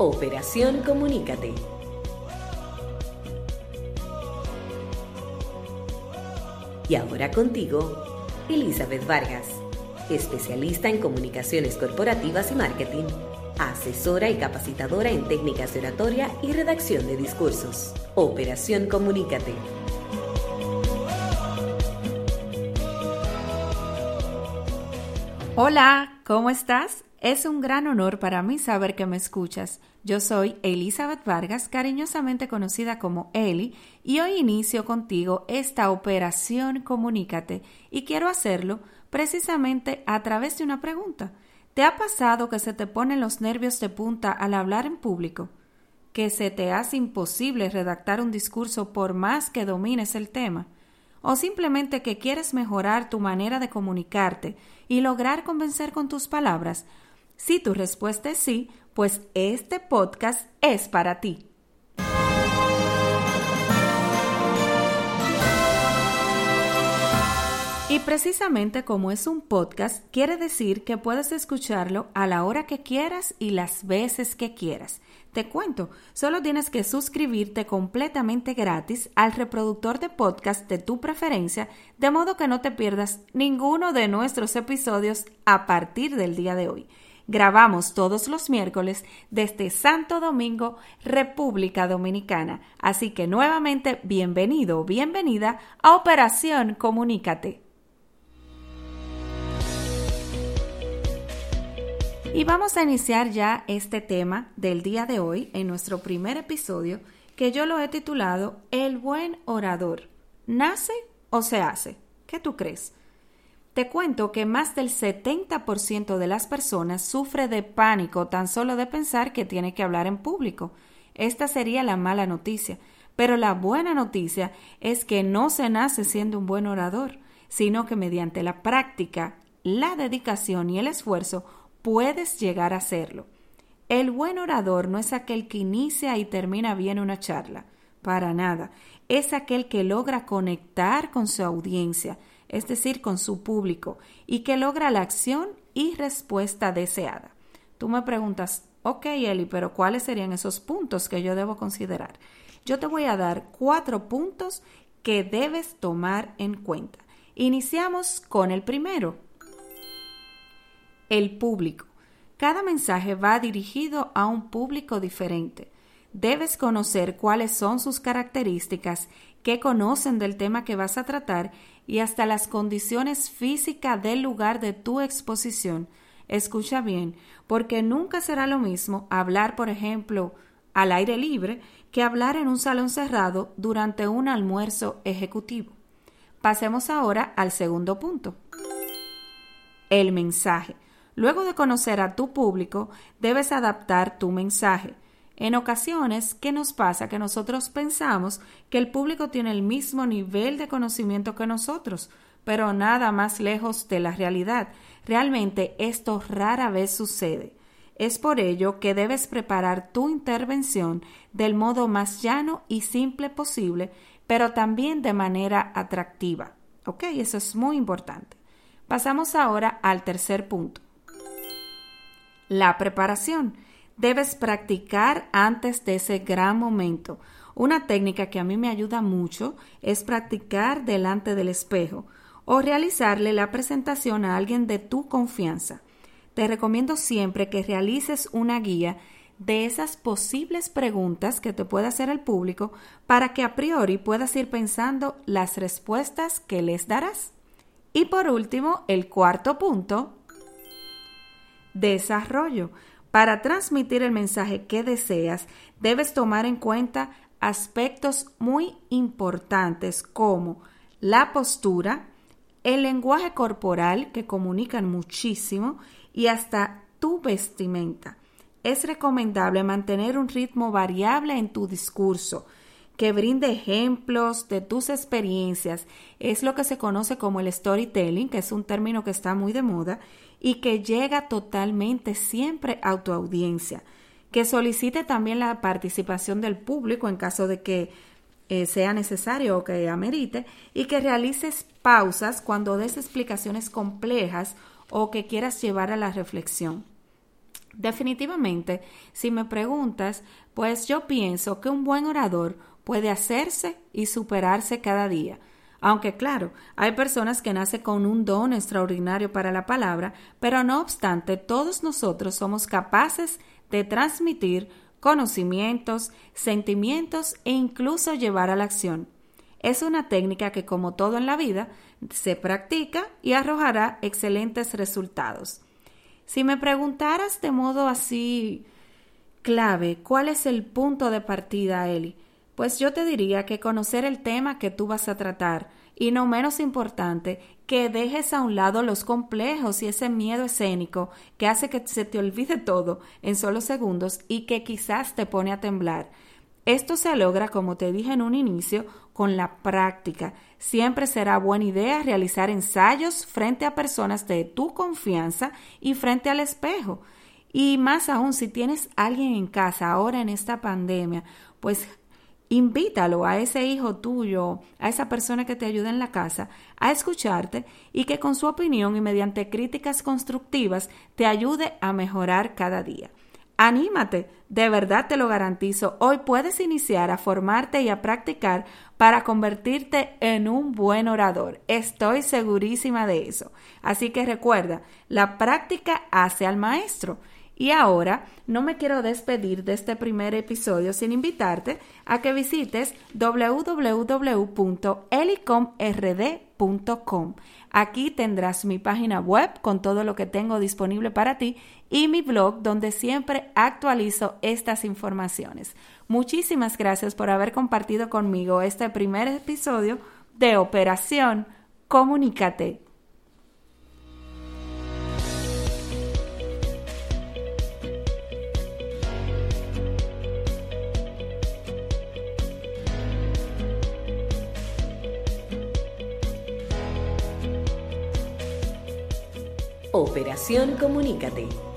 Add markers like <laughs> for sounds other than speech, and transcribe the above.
Operación Comunícate. Y ahora contigo, Elizabeth Vargas, especialista en comunicaciones corporativas y marketing, asesora y capacitadora en técnicas de oratoria y redacción de discursos. Operación Comunícate. Hola, ¿cómo estás? Es un gran honor para mí saber que me escuchas. Yo soy Elizabeth Vargas, cariñosamente conocida como Eli, y hoy inicio contigo esta operación Comunícate y quiero hacerlo precisamente a través de una pregunta. ¿Te ha pasado que se te ponen los nervios de punta al hablar en público? ¿Que se te hace imposible redactar un discurso por más que domines el tema? ¿O simplemente que quieres mejorar tu manera de comunicarte y lograr convencer con tus palabras? Si tu respuesta es sí, pues este podcast es para ti. Y precisamente como es un podcast, quiere decir que puedes escucharlo a la hora que quieras y las veces que quieras. Te cuento, solo tienes que suscribirte completamente gratis al reproductor de podcast de tu preferencia, de modo que no te pierdas ninguno de nuestros episodios a partir del día de hoy. Grabamos todos los miércoles desde Santo Domingo, República Dominicana. Así que nuevamente bienvenido o bienvenida a Operación Comunícate. Y vamos a iniciar ya este tema del día de hoy en nuestro primer episodio que yo lo he titulado El buen orador. ¿Nace o se hace? ¿Qué tú crees? Te cuento que más del 70% de las personas sufre de pánico tan solo de pensar que tiene que hablar en público. Esta sería la mala noticia. Pero la buena noticia es que no se nace siendo un buen orador, sino que mediante la práctica, la dedicación y el esfuerzo puedes llegar a serlo. El buen orador no es aquel que inicia y termina bien una charla, para nada. Es aquel que logra conectar con su audiencia, es decir, con su público, y que logra la acción y respuesta deseada. Tú me preguntas, ok, Eli, pero ¿cuáles serían esos puntos que yo debo considerar? Yo te voy a dar cuatro puntos que debes tomar en cuenta. Iniciamos con el primero. El público. Cada mensaje va dirigido a un público diferente. Debes conocer cuáles son sus características, qué conocen del tema que vas a tratar y hasta las condiciones físicas del lugar de tu exposición. Escucha bien, porque nunca será lo mismo hablar, por ejemplo, al aire libre que hablar en un salón cerrado durante un almuerzo ejecutivo. Pasemos ahora al segundo punto. El mensaje. Luego de conocer a tu público, debes adaptar tu mensaje. En ocasiones, ¿qué nos pasa? Que nosotros pensamos que el público tiene el mismo nivel de conocimiento que nosotros, pero nada más lejos de la realidad. Realmente esto rara vez sucede. Es por ello que debes preparar tu intervención del modo más llano y simple posible, pero también de manera atractiva. ¿Ok? Eso es muy importante. Pasamos ahora al tercer punto. La preparación debes practicar antes de ese gran momento. Una técnica que a mí me ayuda mucho es practicar delante del espejo o realizarle la presentación a alguien de tu confianza. Te recomiendo siempre que realices una guía de esas posibles preguntas que te puede hacer el público para que a priori puedas ir pensando las respuestas que les darás. Y por último, el cuarto punto, desarrollo. Para transmitir el mensaje que deseas, debes tomar en cuenta aspectos muy importantes como la postura, el lenguaje corporal que comunican muchísimo y hasta tu vestimenta. Es recomendable mantener un ritmo variable en tu discurso, que brinde ejemplos de tus experiencias. Es lo que se conoce como el storytelling, que es un término que está muy de moda, y que llega totalmente siempre a tu audiencia. Que solicite también la participación del público en caso de que eh, sea necesario o que amerite y que realices pausas cuando des explicaciones complejas o que quieras llevar a la reflexión. Definitivamente, si me preguntas, pues yo pienso que un buen orador puede hacerse y superarse cada día. Aunque claro, hay personas que nacen con un don extraordinario para la palabra, pero no obstante, todos nosotros somos capaces de transmitir conocimientos, sentimientos e incluso llevar a la acción. Es una técnica que, como todo en la vida, se practica y arrojará excelentes resultados. Si me preguntaras de modo así clave cuál es el punto de partida, Eli, pues yo te diría que conocer el tema que tú vas a tratar y no menos importante, que dejes a un lado los complejos y ese miedo escénico que hace que se te olvide <laughs> todo en solo segundos y que quizás te pone a temblar. Esto se logra, como te dije en un inicio, con la práctica. Siempre será buena idea realizar ensayos frente a personas de tu confianza y frente al espejo. Y más aún, si tienes alguien en casa ahora en esta pandemia, pues invítalo a ese hijo tuyo, a esa persona que te ayuda en la casa, a escucharte y que con su opinión y mediante críticas constructivas te ayude a mejorar cada día. Anímate, de verdad te lo garantizo. Hoy puedes iniciar a formarte y a practicar para convertirte en un buen orador. Estoy segurísima de eso. Así que recuerda, la práctica hace al maestro. Y ahora no me quiero despedir de este primer episodio sin invitarte a que visites www.elicomrd.com. Aquí tendrás mi página web con todo lo que tengo disponible para ti y mi blog donde siempre actualizo estas informaciones. Muchísimas gracias por haber compartido conmigo este primer episodio de Operación Comunícate. Operación Comunícate